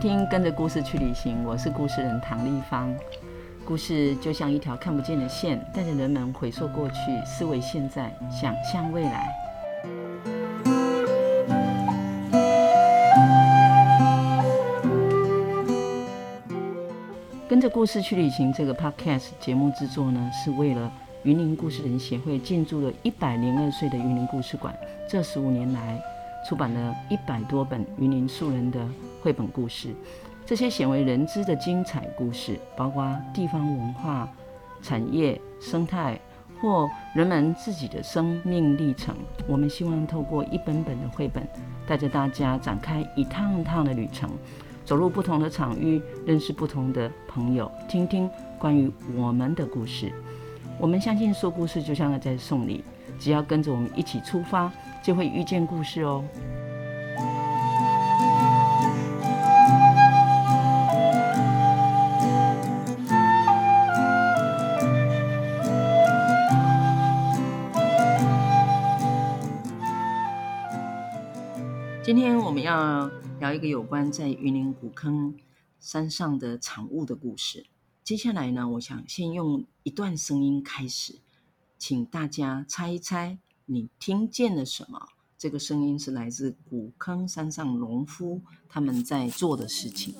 听《跟着故事去旅行》，我是故事人唐丽芳。故事就像一条看不见的线，带着人们回溯过去，思维现在，想象未来。跟着故事去旅行这个 Podcast 节目制作呢，是为了云林故事人协会进驻了一百零二岁的云林故事馆，这十五年来出版了一百多本云林素人的绘本故事，这些鲜为人知的精彩故事，包括地方文化、产业、生态或人们自己的生命历程。我们希望透过一本本的绘本，带着大家展开一趟趟的旅程，走入不同的场域，认识不同的朋友，听听关于我们的故事。我们相信说故事就像在送礼，只要跟着我们一起出发，就会遇见故事哦。要聊一个有关在云林古坑山上的产物的故事。接下来呢，我想先用一段声音开始，请大家猜一猜，你听见了什么？这个声音是来自古坑山上农夫他们在做的事情。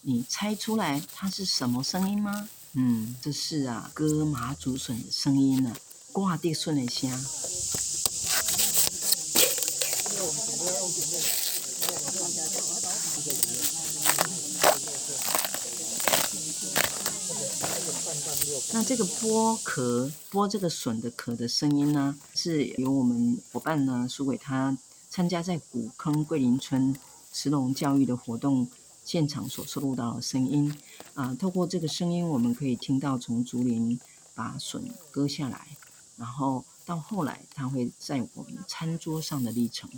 你猜出来它是什么声音吗？嗯，这是啊，割麻竹笋的声音呢、啊。挂地笋的声。那这个剥壳、剥这个笋的壳的声音呢，是由我们伙伴呢苏伟他参加在古坑桂林村食农教育的活动现场所收录到的声音啊。透过这个声音，我们可以听到从竹林把笋割下来。然后到后来，他会在我们餐桌上的历程。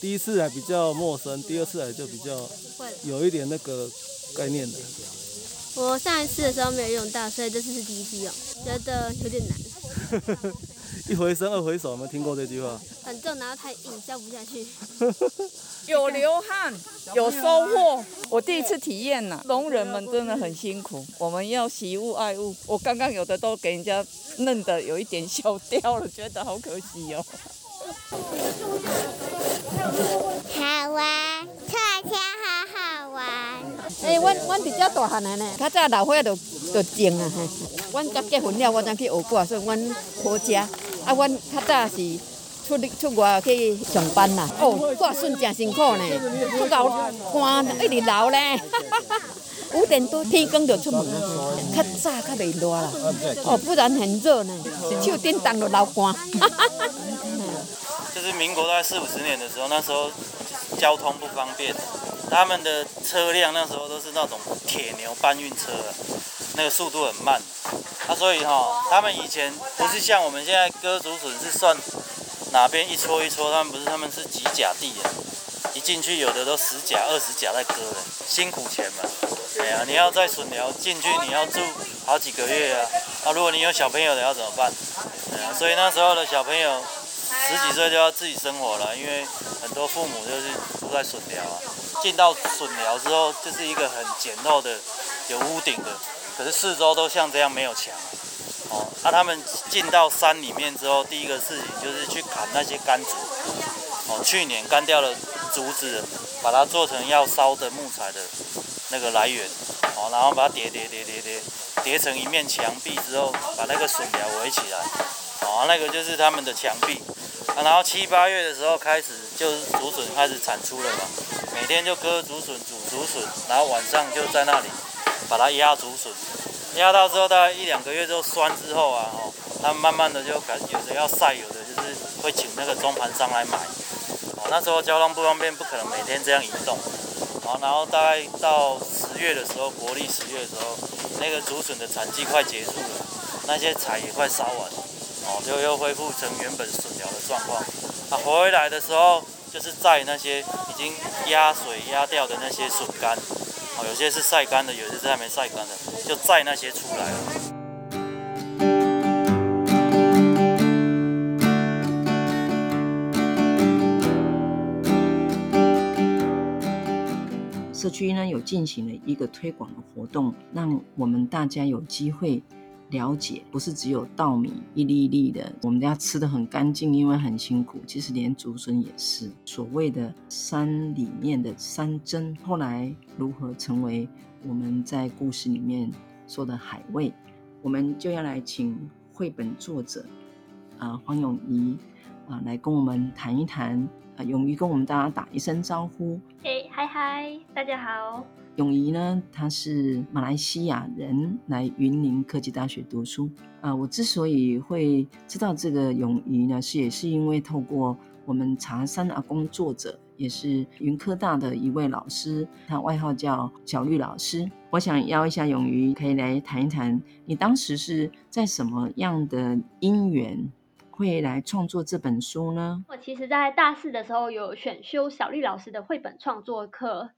第一次还比较陌生，第二次来就比较有一点那个概念的。我上一次的时候没有用到，所以这次是第一次用，觉得有点难。一回生二回熟，有没有听过这句话？很重，然后太硬，消不下去。有流汗，有收获。我第一次体验呐，农人们真的很辛苦。我们要惜物爱物，我刚刚有的都给人家弄得有一点消掉了，觉得好可惜哦。好玩，车车好好玩。哎、欸，我我比较大汉的呢，较早老岁都都种啊，我刚结婚了，我才去学过，所以我好食。啊，我较早是。出出外去上班啦，哦，挂笋真辛苦呢，出到汗一直流呢，五点多天光就出门啊，较早较袂热啦，哦，不然很热呢，手叮当就流汗。就是民国大概四五十年的时候，那时候交通不方便，他们的车辆那时候都是那种铁牛搬运车，那个速度很慢，啊，所以哈，他们以前不是像我们现在割竹笋是算。哪边一撮一撮，他们不是，他们是几甲地啊？一进去有的都十甲、二十甲在割的，辛苦钱嘛。哎呀，你要在笋寮进去，你要住好几个月啊。啊，如果你有小朋友的要怎么办？对啊，所以那时候的小朋友十几岁就要自己生活了，因为很多父母就是住在笋寮啊。进到笋寮之后，就是一个很简陋的，有屋顶的，可是四周都像这样没有墙。哦，那、他们进到山里面之后，第一个事情就是去砍那些干竹。哦，去年干掉了竹子，把它做成要烧的木材的那个来源。哦，然后把它叠叠叠叠叠，叠成一面墙壁之后，把那个笋苗围起来。哦，那个就是他们的墙壁。啊，然后七八月的时候开始，就是竹笋开始产出了嘛。每天就割竹笋、煮竹笋，然后晚上就在那里把它压竹笋。压到之后，大概一两个月之后酸之后啊，哦，他慢慢的就感有的要晒，有的就是会请那个中盘商来买。哦，那时候交通不方便，不可能每天这样移动。哦，然后大概到十月的时候，国历十月的时候，那个竹笋的产季快结束了，那些柴也快烧完，哦，就又恢复成原本笋苗的状况。啊，回来的时候就是载那些已经压水压掉的那些笋干。有些是晒干的有些是还没晒干的就载那些出来。了社区呢有进行了一个推广的活动让我们大家有机会了解，不是只有稻米一粒粒的，我们家吃得很干净，因为很辛苦。其实连竹笋也是所谓的山里面的山珍，后来如何成为我们在故事里面说的海味，我们就要来请绘本作者啊、黄永仪啊来跟我们谈一谈。啊，咏仪跟我们大家打一声招呼。嘿，嗨嗨，大家好。咏仪呢，她是马来西亚人，来云林科技大学读书。啊，我之所以会知道这个咏仪呢，是也是因为透过我们茶山阿公作者，也是云科大的一位老师，他外号叫小绿老师。我想邀一下咏仪，可以来谈一谈，你当时是在什么样的因缘？会来创作这本书呢？我其实，在大四的时候有选修小绿老师的绘本创作课，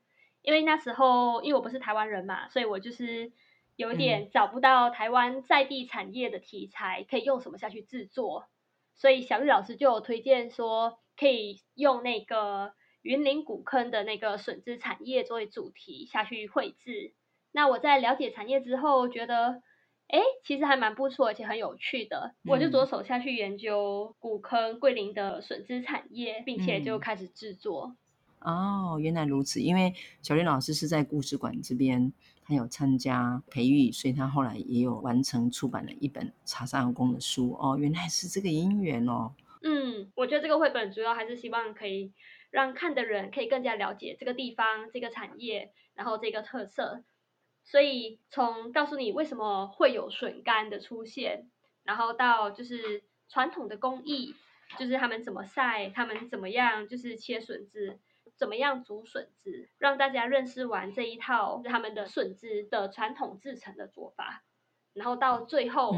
因为那时候因为我不是台湾人嘛，所以我就是有点找不到台湾在地产业的题材可以用什么下去制作，所以小玉老师就有推荐说可以用那个云林古坑的那个笋子产业作为主题下去绘制。那我在了解产业之后，觉得。哎，其实还蛮不错，而且很有趣的。嗯、我就着手下去研究古坑桂林的笋枝产业，并且就开始制作。哦，原来如此。因为小林老师是在故事馆这边，他有参加培育，所以他后来也有完成出版了一本茶山阿公的书。哦，原来是这个因缘哦。嗯，我觉得这个绘本主要还是希望可以让看的人可以更加了解这个地方、这个产业，然后这个特色。所以从告诉你为什么会有笋干的出现，然后到就是传统的工艺，就是他们怎么晒，他们怎么样就是切笋子，怎么样煮笋子，让大家认识完这一套他们的笋子的传统制成的做法，然后到最后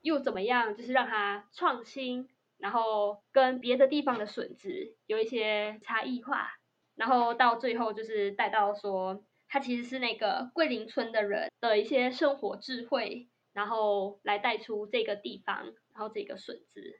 又怎么样就是让它创新，然后跟别的地方的笋子有一些差异化，然后到最后就是带到说。它其实是那个桂林村的人的一些生活智慧，然后来带出这个地方，然后这个笋子，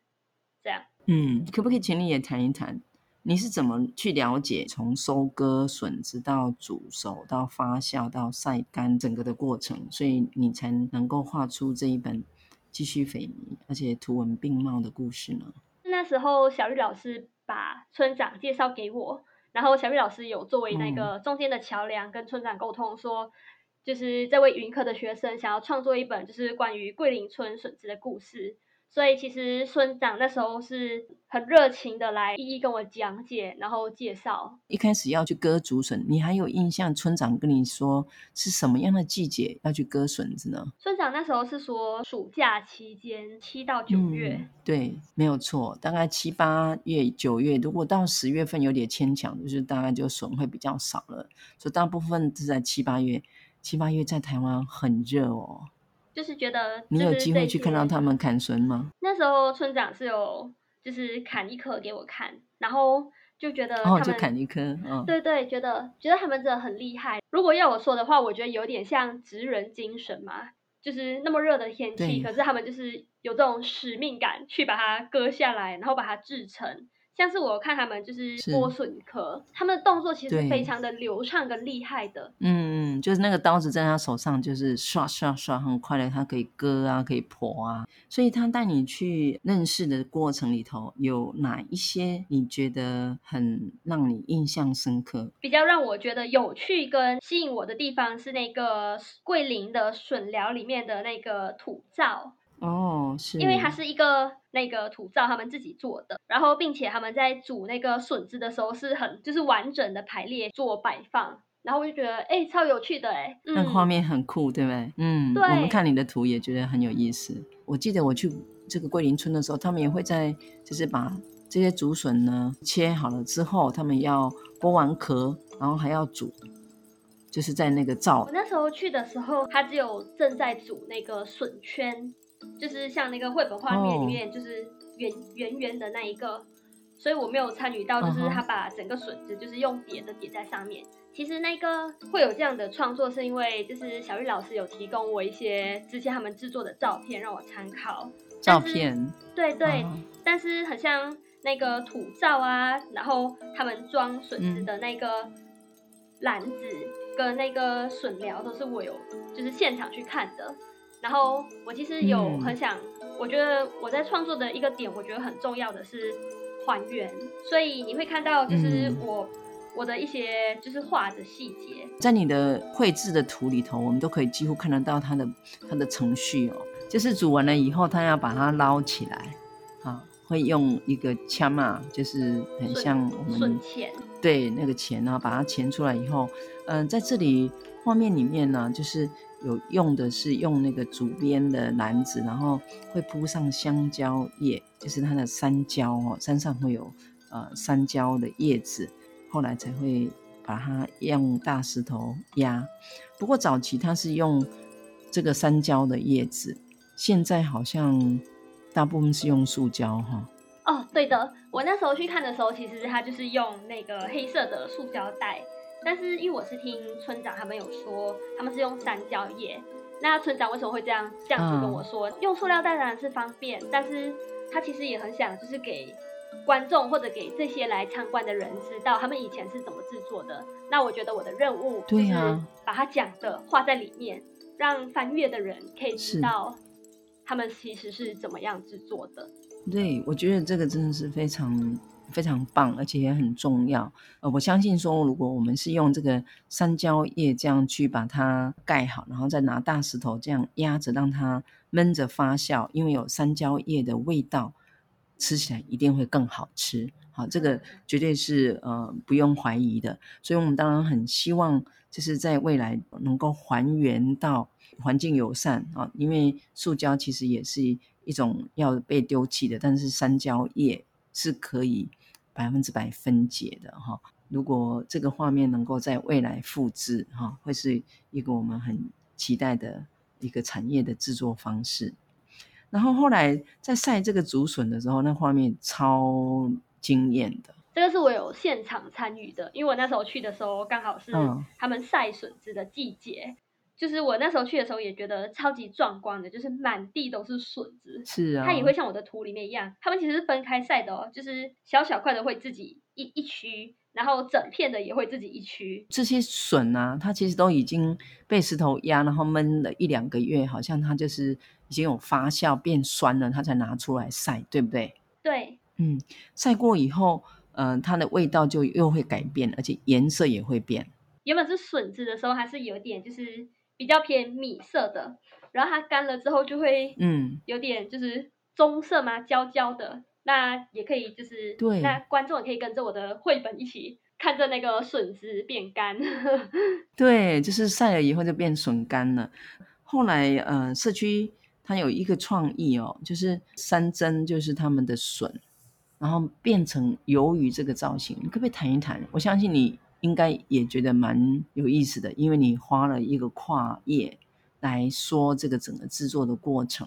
这样。嗯，可不可以请你也谈一谈，你是怎么去了解从收割笋子到煮熟到发酵到晒干整个的过程，所以你才能够画出这一本继续匪夷而且图文并茂的故事呢？那时候小绿老师把村长介绍给我。然后小玉老师有作为那个中间的桥梁，跟村长沟通说，就是这位云科的学生想要创作一本就是关于桂林村笋子的故事。所以其实村长那时候是很热情的来一一跟我讲解，然后介绍。一开始要去割竹笋，你还有印象？村长跟你说是什么样的季节要去割笋子呢？村长那时候是说暑假期间七到九月。嗯，对，没有错，大概七八月、九月，如果到十月份有点牵强，就是大概就笋会比较少了。所以大部分是在七八月，七八月在台湾很热哦。就是觉得是你有机会去看到他们砍笋吗？那时候村长是有就是砍一颗给我看，然后就觉得他们哦，就砍一颗，哦，对对，觉得觉得他们真的很厉害。如果要我说的话，我觉得有点像职人精神嘛，就是那么热的天气，可是他们就是有这种使命感去把它割下来，然后把它制成。像是我看他们就是剥笋壳，他们的动作其实非常的流畅跟厉害的。嗯嗯，就是那个刀子在他手上，就是刷刷刷很快的，他可以割啊，可以剖啊。所以他带你去认识的过程里头，有哪一些你觉得很让你印象深刻？比较让我觉得有趣跟吸引我的地方是那个桂林的笋寮里面的那个土灶。哦，是，因为它是一个那个土灶，他们自己做的，然后并且他们在煮那个笋子的时候是很就是完整的排列做摆放，然后我就觉得哎超有趣的哎，那个画面很酷，对不对？嗯，对，我们看你的图也觉得很有意思。我记得我去这个桂林村的时候，他们也会在就是把这些竹笋呢切好了之后，他们要剥完壳，然后还要煮，就是在那个灶。我那时候去的时候，他只有正在煮那个笋圈。就是像那个绘本画面里面，就是圆圆圆的那一个，所以我没有参与到，就是他把整个笋子就是用叠的叠在上面。其实那个会有这样的创作，是因为就是小玉老师有提供我一些之前他们制作的照片让我参考。照片。对对，但是很像那个土灶啊，然后他们装笋子的那个篮子。跟那个笋苗都是我有就是现场去看的。然后我其实有很想，嗯、我觉得我在创作的一个点，我觉得很重要的是还原。所以你会看到，就是我、嗯、我的一些就是画的细节，在你的绘制的图里头，我们都可以几乎看得到它的它的程序哦。就是煮完了以后，它要把它捞起来，啊，会用一个枪嘛，就是很像我们对那个钳啊，把它钳出来以后，嗯、呃，在这里画面里面呢，就是有用的是用那个竹编的篮子，然后会铺上香蕉叶，就是它的山椒哦，山上会有呃山椒的叶子，后来才会把它用大石头压。不过早期它是用这个山椒的叶子。现在好像大部分是用塑胶哈。哦，对的，我那时候去看的时候，其实它就是用那个黑色的塑胶袋，但是因为我是听村长他们有说，他们是用三角叶。那村长为什么会这样这样子跟我说？嗯、用塑料袋当然是方便，但是他其实也很想就是给观众或者给这些来参观的人知道他们以前是怎么制作的。那我觉得我的任务就是把它讲的画在里面，让翻阅的人可以知道。他们其实是怎么样制作的？对，我觉得这个真的是非常非常棒，而且也很重要。呃，我相信说，如果我们是用这个山椒叶这样去把它盖好，然后再拿大石头这样压着，让它闷着发酵，因为有山椒叶的味道，吃起来一定会更好吃。好，这个绝对是呃不用怀疑的。所以我们当然很希望，就是在未来能够还原到。环境友善啊，因为塑胶其实也是一种要被丢弃的，但是山椒叶是可以百分之百分解的哈。如果这个画面能够在未来复制哈，会是一个我们很期待的一个产业的制作方式。然后后来在晒这个竹笋的时候，那画面超惊艳的。这个是我有现场参与的，因为我那时候去的时候刚好是他们晒笋子的季节。嗯就是我那时候去的时候也觉得超级壮观的，就是满地都是笋子。是啊，它也会像我的图里面一样，它们其实是分开晒的哦，就是小小块的会自己一一区，然后整片的也会自己一区。这些笋啊，它其实都已经被石头压，然后闷了一两个月，好像它就是已经有发酵变酸了，它才拿出来晒，对不对？对，嗯，晒过以后，嗯、呃，它的味道就又会改变，而且颜色也会变。原本是笋子的时候，还是有点就是。比较偏米色的，然后它干了之后就会，嗯，有点就是棕色嘛，焦焦的。那也可以就是，对，那观众也可以跟着我的绘本一起看着那个笋子变干。对，就是晒了以后就变笋干了。后来，呃，社区它有一个创意哦，就是三针，就是他们的笋，然后变成鱿鱼这个造型。你可不可以谈一谈？我相信你。应该也觉得蛮有意思的，因为你花了一个跨页来说这个整个制作的过程。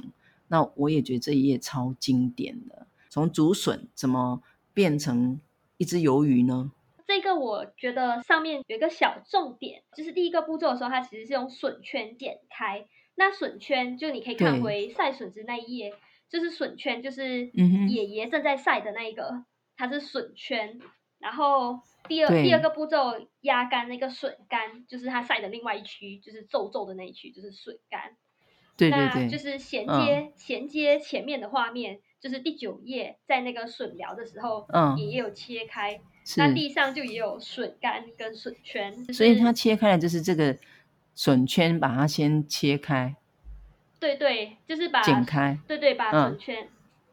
那我也觉得这一页超经典的，从竹笋怎么变成一只鱿鱼呢？这个我觉得上面有一个小重点，就是第一个步骤的时候，它其实是用笋圈剪开。那笋圈就你可以看回晒笋子那一页，就是笋圈，就是爷爷正在晒的那一个，嗯、它是笋圈，然后。第二第二个步骤压干那个笋干，就是它晒的另外一区，就是皱皱的那一区，就是笋干。对对对，那就是衔接衔、嗯、接前面的画面，就是第九页在那个笋苗的时候，嗯，也有切开，那地上就也有笋干跟笋圈。就是、所以它切开了，就是这个笋圈，把它先切开。对对，就是把剪开。对对，把笋圈、嗯、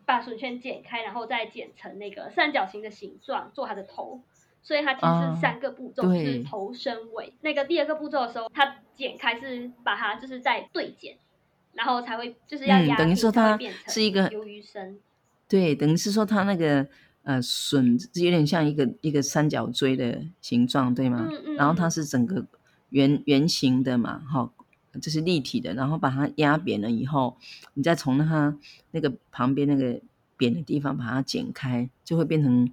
把笋圈剪开，然后再剪成那个三角形的形状，做它的头。所以它其实是三个步骤，啊、是头身尾。那个第二个步骤的时候，它剪开是把它就是在对剪，然后才会就是要压、嗯、等于说它是一个鱿鱼身。对，等于是说它那个呃笋有点像一个一个三角锥的形状，对吗？嗯嗯。然后它是整个圆圆形的嘛，哈，这是立体的。然后把它压扁了以后，你再从它那个旁边那个扁的地方把它剪开，就会变成。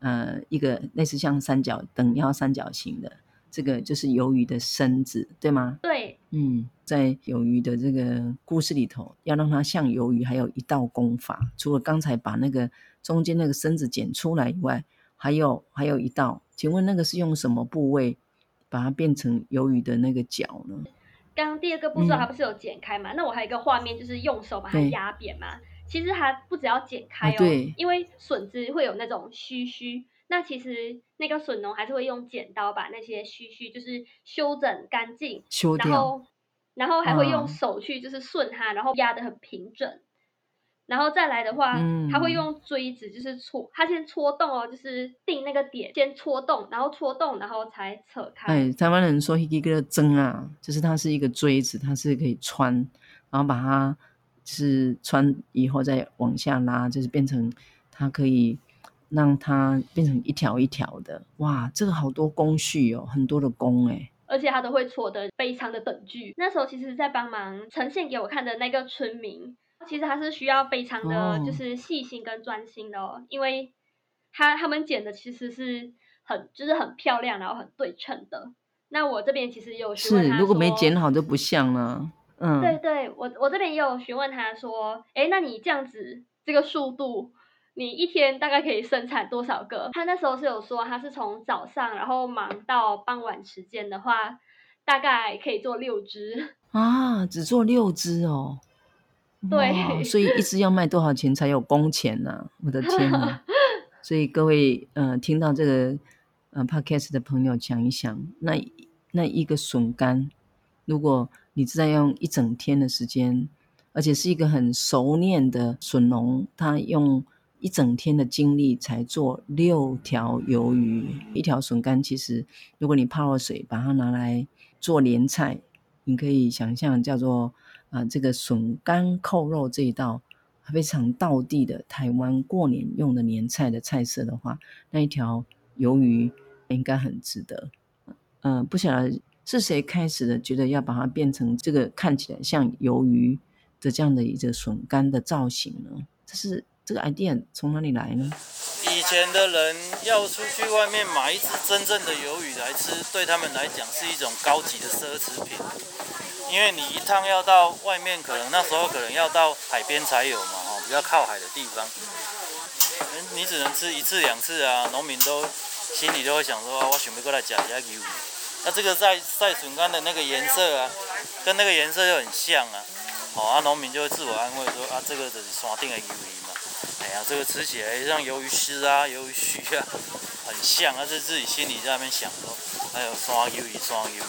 呃，一个类似像三角等腰三角形的，这个就是鱿鱼的身子，对吗？对，嗯，在鱿鱼的这个故事里头，要让它像鱿鱼，还有一道功法。除了刚才把那个中间那个身子剪出来以外，还有还有一道。请问那个是用什么部位把它变成鱿鱼的那个脚呢？刚刚第二个步骤，它不是有剪开嘛？嗯、那我还有一个画面，就是用手把它压扁嘛。其实它不只要剪开哦，因为笋子会有那种须须，那其实那个笋农还是会用剪刀把那些须须就是修整干净，修掉，然后然后还会用手去就是顺它，啊、然后压得很平整。然后再来的话，嗯、他会用锥子，就是戳，他先戳洞哦，就是定那个点，先戳洞，然后戳洞，然后才扯开。哎，台湾人说一个针啊，就是它是一个锥子，它是可以穿，然后把它就是穿以后再往下拉，就是变成它可以让它变成一条一条的。哇，这个好多工序哦，很多的工哎，而且他都会戳的非常的等距。那时候其实，在帮忙呈现给我看的那个村民。其实他是需要非常的就是细心跟专心的哦，哦因为他他们剪的其实是很就是很漂亮，然后很对称的。那我这边其实有询问他，是如果没剪好就不像了。嗯，对对，我我这边也有询问他说，哎，那你这样子这个速度，你一天大概可以生产多少个？他那时候是有说，他是从早上然后忙到傍晚时间的话，大概可以做六只啊，只做六只哦。对，所以一只要卖多少钱才有工钱呢、啊？我的天哪！所以各位，呃，听到这个呃 podcast 的朋友，想一想，那那一个笋干，如果你是在用一整天的时间，而且是一个很熟练的笋农，他用一整天的精力才做六条鱿鱼，一条笋干，其实如果你泡了水，把它拿来做莲菜，你可以想象叫做。啊，这个笋干扣肉这一道非常道地的台湾过年用的年菜的菜色的话，那一条鱿鱼应该很值得。嗯、不晓得是谁开始的，觉得要把它变成这个看起来像鱿鱼的这样的一个笋干的造型呢？这是这个 idea 从哪里来呢？以前的人要出去外面买一只真正的鱿鱼来吃，对他们来讲是一种高级的奢侈品。因为你一趟要到外面，可能那时候可能要到海边才有嘛，哦，比较靠海的地方，你只能吃一次两次啊。农民都心里都会想说，我想要过来吃一下鱿鱼。那这个在晒笋干的那个颜色啊，跟那个颜色又很像啊，哦，啊，农民就会自我安慰说，啊，这个就是山顶的鱿鱼嘛。哎呀，这个吃起来像鱿鱼丝啊、鱿鱼须啊，很像但是自己心里在那边想说，还有山鱿鱼、山鱿鱼。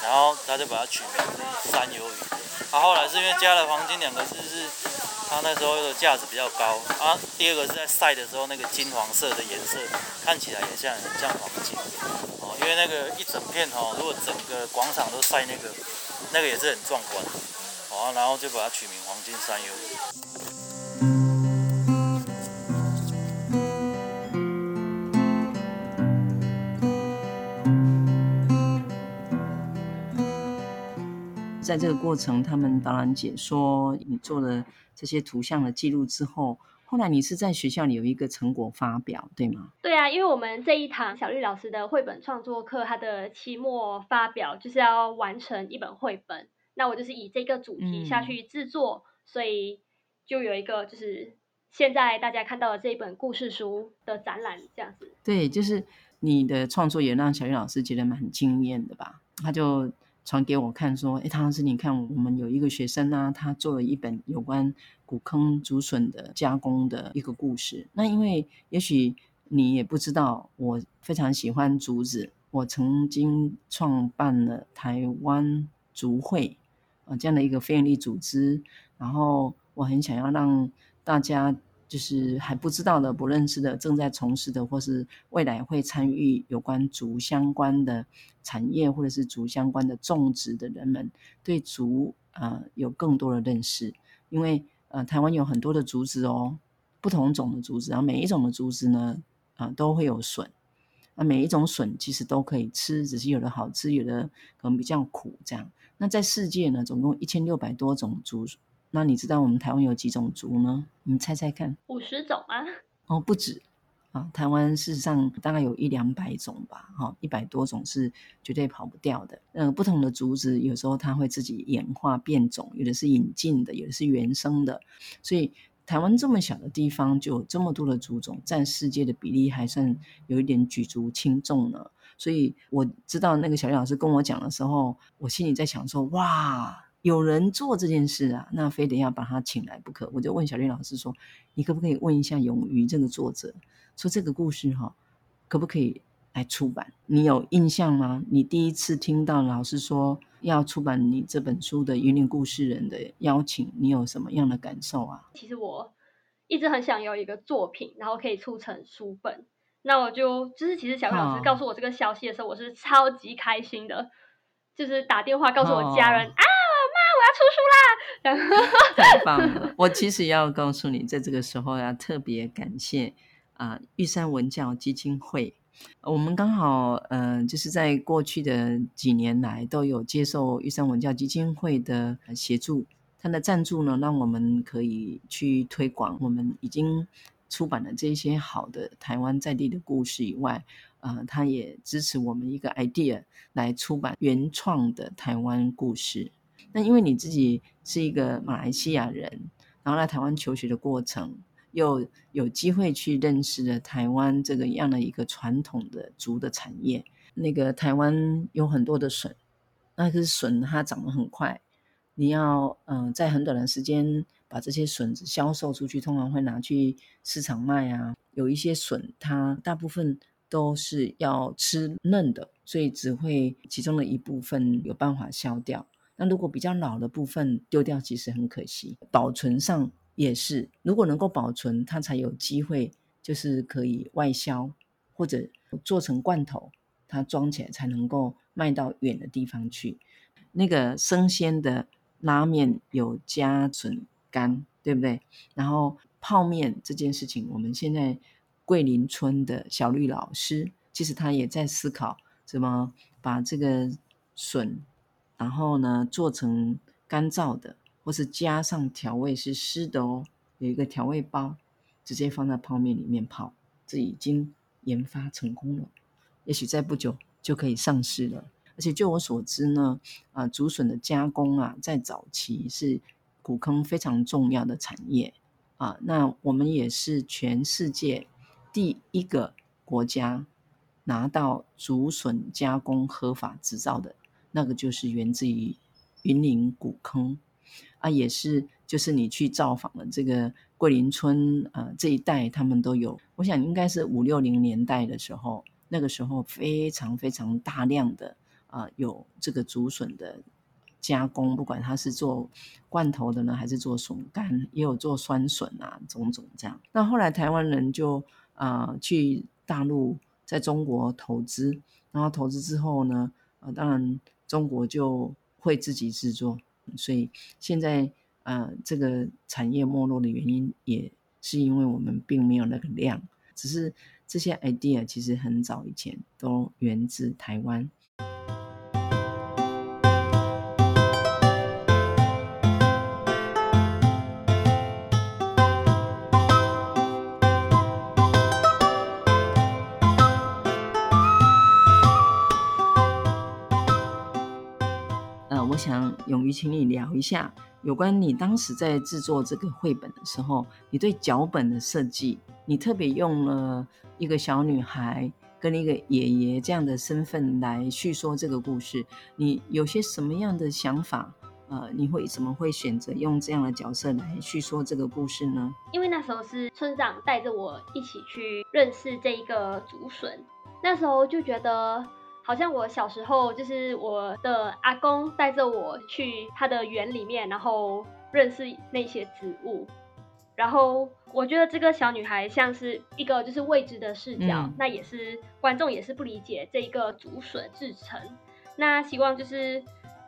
然后他就把它取名是山鱿鱼，他、后来是因为加了黄金两个字，是他那时候的价值比较高啊。第二个是在晒的时候，那个金黄色的颜色看起来也像很像黄金哦，因为那个一整片哦，如果整个广场都晒那个，那个也是很壮观哦。然后就把它取名黄金山鱿鱼。在这个过程，他们导览解说你做了这些图像的记录之后，后来你是在学校里有一个成果发表，对吗？对啊，因为我们这一堂小绿老师的绘本创作课，它的期末发表就是要完成一本绘本。那我就是以这个主题下去制作，嗯、所以就有一个就是现在大家看到的这一本故事书的展览这样子。对，就是你的创作也让小绿老师觉得蛮惊艳的吧？他就。传给我看，说：“哎，唐老师，你看，我们有一个学生、啊，他做了一本有关古坑竹笋的加工的一个故事。那因为也许你也不知道，我非常喜欢竹子，我曾经创办了台湾竹会啊这样的一个非营利组织，然后我很想要让大家。”就是还不知道的、不认识的、正在从事的，或是未来会参与有关竹相关的产业，或者是竹相关的种植的人们，对竹呃有更多的认识。因为呃台湾有很多的竹子哦，不同种的竹子，然后每一种的竹子呢，啊、都会有笋。那每一种笋其实都可以吃，只是有的好吃，有的可能比较苦这样。那在世界呢，总共一千六百多种竹。那你知道我们台湾有几种竹呢？你猜猜看。五十种啊？哦，不止啊！台湾事实上大概有一两百种吧，哈，一百多种是绝对跑不掉的。呃，不同的竹子有时候它会自己演化变种，有的是引进的，有的是原生的。所以台湾这么小的地方就有这么多的竹种，占世界的比例还算有一点举足轻重呢。所以我知道那个小丽老师跟我讲的时候，我心里在想说，哇，有人做这件事啊，那非得要把他请来不可。我就问小丽老师说，你可不可以问一下勇于这个作者，说这个故事哈，可不可以来出版？你有印象吗？你第一次听到老师说要出版你这本书的云林故事人的邀请，你有什么样的感受啊？其实我一直很想有一个作品，然后可以促成书本。那我就就是，其实小老师告诉我这个消息的时候，我是超级开心的，就是打电话告诉我家人啊，妈，我要出书啦！太棒了！我其实要告诉你，在这个时候要特别感谢啊，玉山文教基金会。我们刚好嗯、就是在过去的几年来都有接受玉山文教基金会的协助，他的赞助呢，让我们可以去推广。我们已经。出版了这些好的台湾在地的故事以外，呃，他也支持我们一个 idea 来出版原创的台湾故事。那因为你自己是一个马来西亚人，然后来台湾求学的过程，又有机会去认识了台湾这个样的一个传统的竹的产业。那个台湾有很多的笋，那个笋它长得很快，你要嗯、在很短的时间。把这些笋子销售出去，通常会拿去市场卖啊。有一些笋，它大部分都是要吃嫩的，所以只会其中的一部分有办法销掉。那如果比较老的部分丢掉，其实很可惜。保存上也是，如果能够保存，它才有机会，就是可以外销或者做成罐头，它装起来才能够卖到远的地方去。那个生鲜的拉面有加笋。干对不对？然后泡面这件事情，我们现在桂林村的小绿老师，其实他也在思考怎么把这个笋，然后呢做成干燥的，或是加上调味是湿的哦，有一个调味包，直接放在泡面里面泡，这已经研发成功了，也许在不久就可以上市了。而且就我所知呢，啊，竹笋的加工啊，在早期是。古坑非常重要的产业啊，那我们也是全世界第一个国家拿到竹笋加工合法执照的，那个就是源自于云林古坑啊，也是就是你去造访的这个桂林村啊这一带，他们都有，我想应该是五六零年代的时候，那个时候非常非常大量的啊有这个竹笋的。加工，不管他是做罐头的呢，还是做笋干，也有做酸笋啊，种种这样。那后来台湾人就啊、去大陆，在中国投资，然后投资之后呢，呃，当然中国就会自己制作，所以现在呃这个产业没落的原因，也是因为我们并没有那个量，只是这些 idea 其实很早以前都源自台湾。勇于请你聊一下有关你当时在制作这个绘本的时候，你对脚本的设计，你特别用了一个小女孩跟一个爷爷这样的身份来叙说这个故事，你有些什么样的想法？呃，你会怎么会选择用这样的角色来叙说这个故事呢？因为那时候是村长带着我一起去认识这一个竹笋，那时候就觉得。好像我小时候就是我的阿公带着我去他的园里面，然后认识那些植物。然后我觉得这个小女孩像是一个就是未知的视角，嗯、那也是观众也是不理解这一个竹笋制成。那希望就是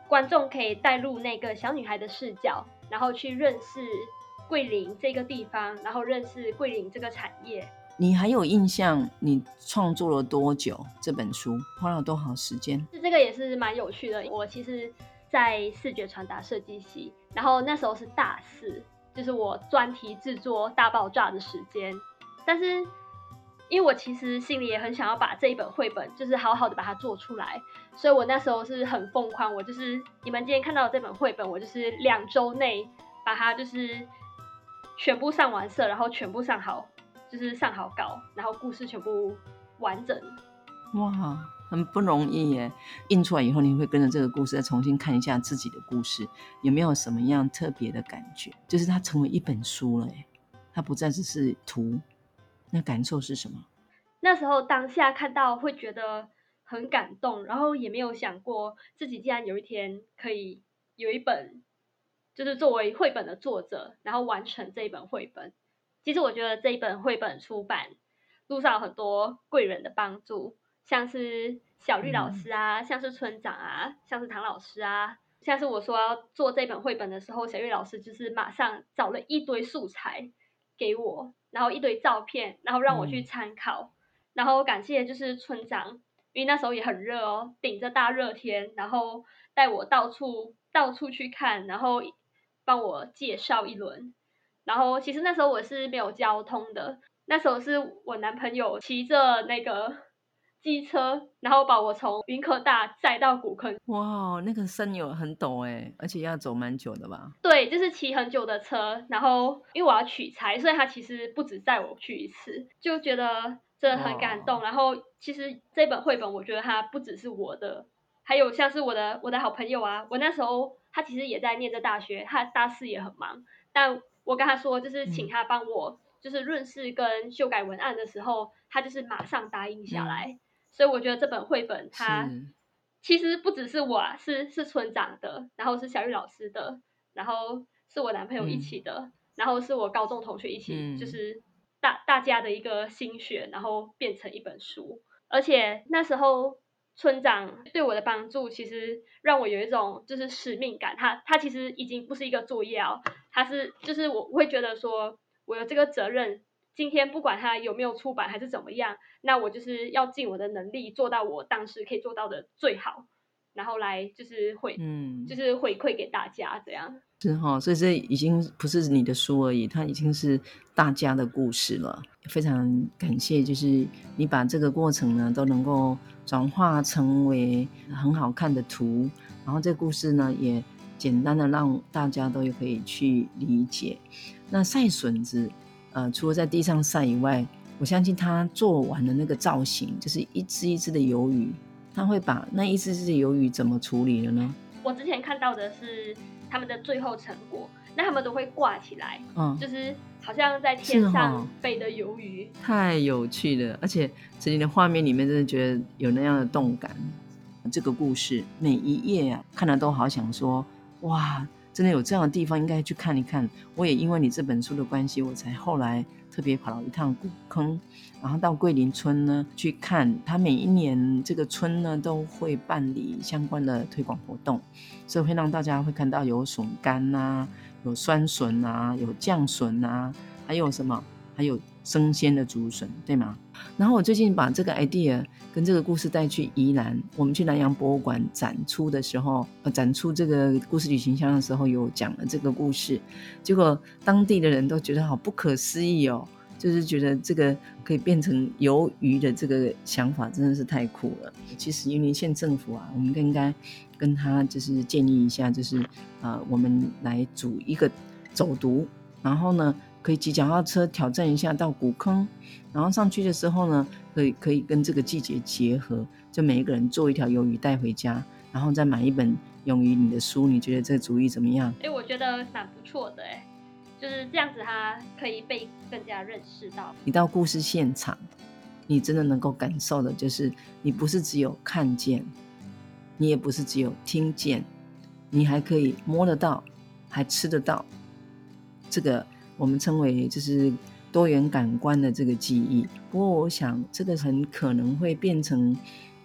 观众可以带入那个小女孩的视角，然后去认识桂林这个地方，然后认识桂林这个产业。你还有印象？你创作了多久？这本书花了多少时间？这个也是蛮有趣的。我其实，在视觉传达设计系，然后那时候是大四，就是我专题制作大爆炸的时间。但是，因为我其实心里也很想要把这一本绘本，就是好好的把它做出来，所以我那时候是很疯狂。我就是你们今天看到的这本绘本，我就是两周内把它就是全部上完色，然后全部上好。就是上好稿，然后故事全部完整。哇，很不容易耶。印出来以后，你会跟着这个故事再重新看一下自己的故事，有没有什么样特别的感觉？就是它成为一本书了，耶，它不再只是图，那感受是什么？那时候当下看到会觉得很感动，然后也没有想过自己竟然有一天可以有一本，就是作为绘本的作者，然后完成这一本绘本。其实我觉得这一本绘本出版路上有很多贵人的帮助，像是小绿老师啊，像是村长啊，像是唐老师啊，像是我说要做这本绘本的时候，小绿老师就是马上找了一堆素材给我，然后一堆照片，然后让我去参考。然后感谢就是村长，因为那时候也很热哦，顶着大热天，然后带我到处到处去看，然后帮我介绍一轮。然后其实那时候我是没有交通的，那时候是我男朋友骑着那个机车，然后把我从云科大载到古坑。哇，那个山有很陡哎，而且要走蛮久的吧？对，就是骑很久的车。然后因为我要取材，所以他其实不止载我去一次，就觉得。真的很感动，然后其实这本绘本，我觉得它不只是我的，还有像是我的我的好朋友啊，我那时候他其实也在念着大学，他大四也很忙，但我跟他说就是请他帮我就是润饰跟修改文案的时候，他就是马上答应下来，嗯、所以我觉得这本绘本它其实不只是我啊，是是村长的，然后是小玉老师的，然后是我男朋友一起的，嗯、然后是我高中同学一起，就是。大大家的一个心血，然后变成一本书，而且那时候村长对我的帮助，其实让我有一种就是使命感。他他其实已经不是一个作业哦，他是就是我会觉得说，我有这个责任，今天不管他有没有出版还是怎么样，那我就是要尽我的能力做到我当时可以做到的最好，然后来就是回嗯，就是回馈给大家这样。是哈，所以这已经不是你的书而已，它已经是大家的故事了。非常感谢，就是你把这个过程呢都能够转化成为很好看的图，然后这个故事呢也简单的让大家都可以去理解。那晒笋子，呃，除了在地上晒以外，我相信他做完的那个造型，就是一只一只的鱿鱼，他会把那一只只的鱿鱼怎么处理了呢？我之前看到的是。他们的最后成果，那他们都会挂起来，嗯，就是好像在天上飞的鱿鱼，太有趣了。而且这里的画面里面，真的觉得有那样的动感。这个故事每一页啊，看了都好想说，哇，真的有这样的地方，应该去看一看。我也因为你这本书的关系，我才后来特别跑了一趟古坑。然后到桂林村呢去看，他每一年这个村呢都会办理相关的推广活动，所以会让大家会看到有笋干呐，有酸笋啊，有酱笋啊，还有什么？还有生鲜的竹笋，对吗？然后我最近把这个 idea 跟这个故事带去宜兰，我们去南洋博物馆展出的时候，呃，展出这个故事旅行箱的时候，有讲了这个故事，结果当地的人都觉得好不可思议哦。就是觉得这个可以变成鱿鱼的这个想法真的是太酷了。其实云林县政府啊，我们应该跟他就是建议一下，就是呃，我们来组一个走读，然后呢，可以骑脚踏车挑战一下到古坑，然后上去的时候呢，可以可以跟这个季节结合，就每一个人做一条鱿鱼带回家，然后再买一本勇于你的书。你觉得这个主意怎么样？哎、欸，我觉得蛮不错的哎。就是这样子，它可以被更加认识到。你到故事现场，你真的能够感受的，就是你不是只有看见，你也不是只有听见，你还可以摸得到，还吃得到。这个我们称为就是多元感官的这个记忆。不过，我想这个很可能会变成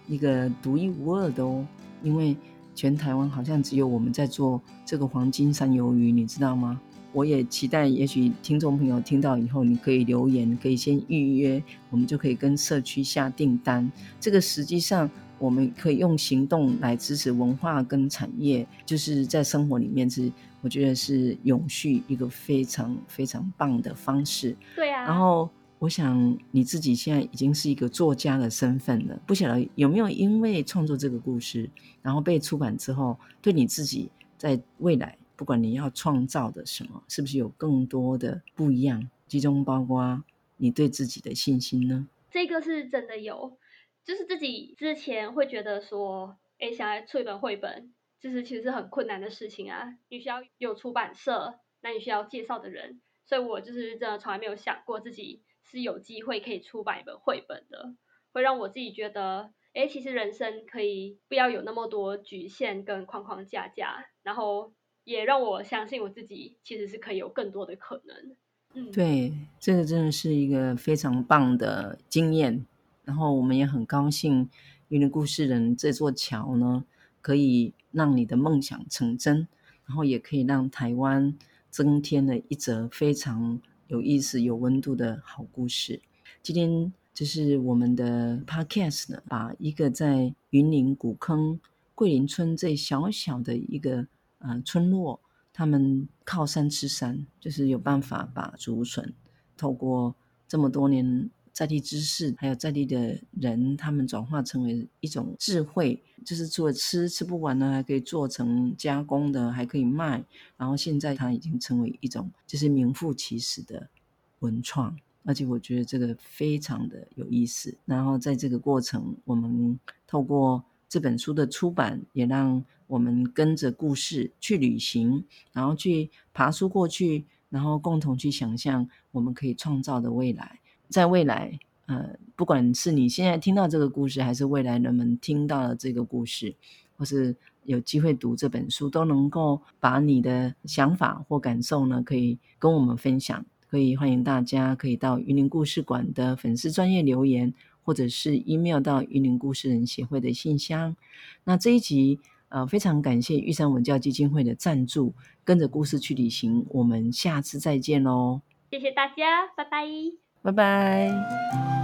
一个独一无二的哦，因为全台湾好像只有我们在做这个黄金山鱿鱼，你知道吗？我也期待，也许听众朋友听到以后，你可以留言，可以先预约，我们就可以跟社区下订单。这个实际上我们可以用行动来支持文化跟产业，就是在生活里面是，我觉得是永续一个非常非常棒的方式。对啊。然后我想你自己现在已经是一个作家的身份了，不晓得有没有因为创作这个故事，然后被出版之后，对你自己在未来。不管你要创造的什么，是不是有更多的不一样？其中包括你对自己的信心呢？这个是真的有，就是自己之前会觉得说，哎，想要出一本绘本，就是其实是很困难的事情啊。你需要有出版社，那你需要介绍的人，所以我就是真的从来没有想过自己是有机会可以出版一本绘本的，会让我自己觉得，哎，其实人生可以不要有那么多局限跟框框架架，然后也让我相信我自己其实是可以有更多的可能。嗯，对，这个真的是一个非常棒的经验。然后我们也很高兴，云林故事人这座桥呢，可以让你的梦想成真，然后也可以让台湾增添了一则非常有意思、有温度的好故事。今天就是我们的 Podcast 呢，把一个在云林古坑桂林村这小小的一个呃村落，他们靠山吃山，就是有办法把竹笋透过这么多年。在地知识，还有在地的人，他们转化成为一种智慧，就是除了吃吃不完呢，还可以做成加工的，还可以卖。然后现在它已经成为一种就是名副其实的文创，而且我觉得这个非常的有意思。然后在这个过程，我们透过这本书的出版，也让我们跟着故事去旅行，然后去爬书过去，然后共同去想象我们可以创造的未来。在未来，呃，不管是你现在听到这个故事，还是未来人们听到了这个故事，或是有机会读这本书，都能够把你的想法或感受呢，可以跟我们分享。可以欢迎大家可以到云林故事馆的粉丝专业留言，或者是 email 到云林故事人协会的信箱。那这一集，呃，非常感谢玉山文教基金会的赞助，跟着故事去旅行。我们下次再见喽！谢谢大家，拜拜。拜拜。